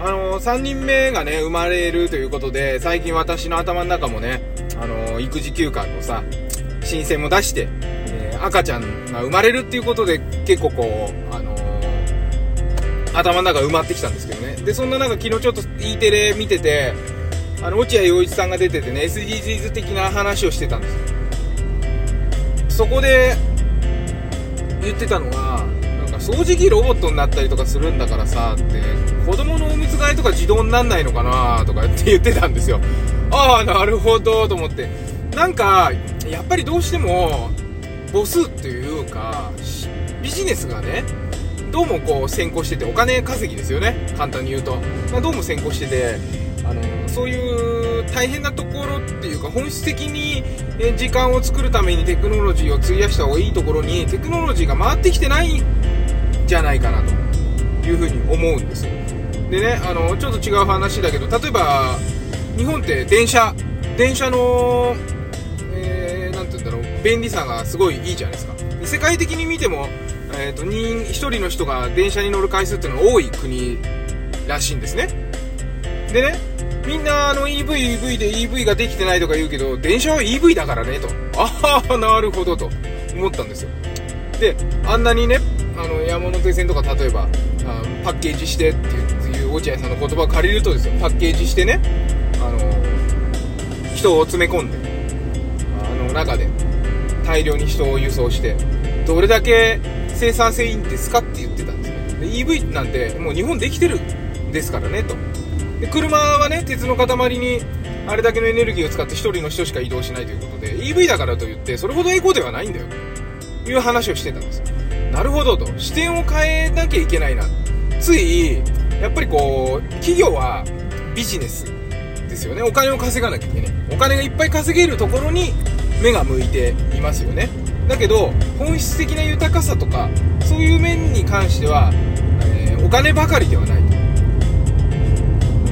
あの3人目がね生まれるということで最近私の頭の中もねあの育児休暇のさ申請も出して、えー、赤ちゃんが生まれるっていうことで結構こうあのー、頭の中埋まってきたんですけどね。でそんな中昨日ちょっと E テレ見ててあの落合陽一さんが出ててね SDGs 的な話をしてたんですよ。そこで言ってたのが掃除機ロボットになったりとかするんだからさって子供のおむつ替えとか自動になんないのかなとかって言ってたんですよ。ああなるほどと思って。なんかやっぱりどうしても母数っていうかビジネスがねどうもこう先行しててお金稼ぎですよね。簡単に言うと、まあ、どうも先行しててあのそういう大変なところっていうか本質的に時間を作るためにテクノロジーを費やした方がいいところにテクノロジーが回ってきてないじゃないかなというふうに思うんですでねあのちょっと違う話だけど例えば日本って電車電車の何、えー、て言うんだろう便利さがすごいいいじゃないですか世界的に見ても、えーと、と1人の人が電車に乗る回数っていうのが多い国らしいんですねでねみんなあの EV、EV で EV ができてないとか言うけど、電車は EV だからね、と。ああ、なるほど、と思ったんですよ。で、あんなにね、あの、山手線とか例えば、あパッケージしてっていう落合さんの言葉を借りるとですよ、パッケージしてね、あの、人を詰め込んで、あの、中で、大量に人を輸送して、どれだけ生産性いいんですかって言ってたんですね。で、EV なんてもう日本できてるんですからね、と。で車はね鉄の塊にあれだけのエネルギーを使って1人の人しか移動しないということで EV だからといってそれほどエコではないんだよという話をしてたんですよなるほどと。視点を変えなきゃいけないな。ついやっぱりこう企業はビジネスですよね。お金を稼がなきゃいけない。お金がいっぱい稼げるところに目が向いていますよね。だけど本質的な豊かさとかそういう面に関しては、えー、お金ばかりではない。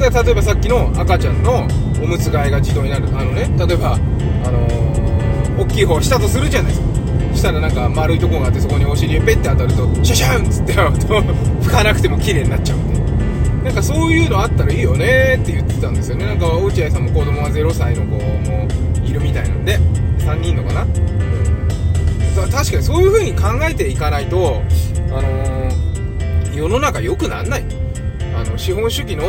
で例えばさっきの赤ちゃんのおむつ替えが自動になる。あのね例えばあのー、大きい方したとするじゃないですか。したらなんか丸いとこがあってそこにお尻へペッて当たるとシャシャンっつってやると拭かなくても綺麗になっちゃうんでな。んかそういうのあったらいいよねって言ってたんですよね。なんか落合さんも子供が0歳の子もいるみたいなんで。3人のかな、うん、確かにそういう風に考えていかないとあのー、世の中良くなんない。あの資本主義の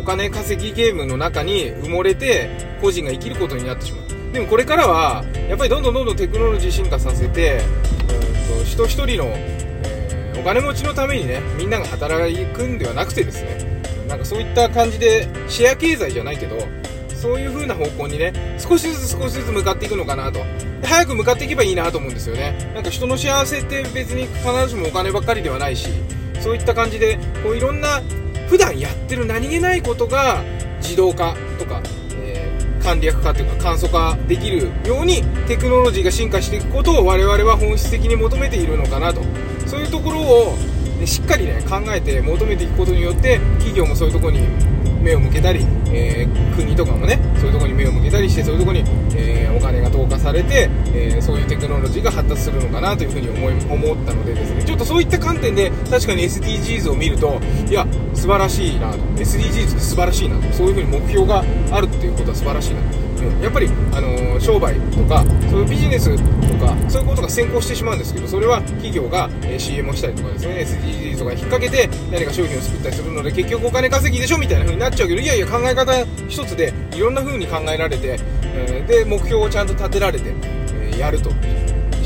お金稼ぎゲームの中に埋もれて個人が生きることになってしまう。でもこれからはやっぱりどんどんどんどんテクノロジー進化させてうんと人一人の、えー、お金持ちのためにねみんなが働くんではなくてですねなんかそういった感じでシェア経済じゃないけどそういう風な方向にね少しずつ少しずつ向かっていくのかなと。早く向かっていけばいいなと思うんですよね。なんか人の幸せって別に必ずしもお金ばっかりではないしそういった感じでこういろんな普段やってる何気ないことが自動化とか、簡略化というか簡素化できるようにテクノロジーが進化していくことを我々は本質的に求めているのかなと。そういうところを、しっかりね考えて求めていくことによって企業もそういうところに目を向けたり、えー、国とかもねそういうところに目を向けたりしてそういうところに、えー、お金が投下されて、えー、そういうテクノロジーが発達するのかなというふうに思い思ったのでですねちょっとそういった観点で確かに SDGs を見るといや素晴らしいなと。SDGs って素晴らしいなと。そういうふうに目標があるっていうことは素晴らしいなと。うん。やっぱり、あのー、商売とかそういうビジネスとかそういうことが先行してしまうんですけどそれは企業が、えー、CM をしたりとかですね SDGs とか引っ掛けて何か商品を作ったりするので結局お金稼ぎでしょみたいな風になっちゃうけどいやいや考え方一つでいろんな風に考えられて、えー、で目標をちゃんと立てられて、えやると。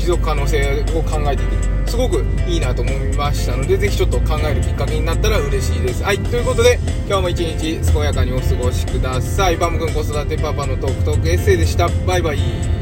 持続可能性を考えていく。すごくいいなと思いましたのでぜひちょっと考えるきっかけになったら嬉しいです。はいということで今日も一日健やかにお過ごしください。バム君子育てパパのトークトークエッセイでした。バイバイ。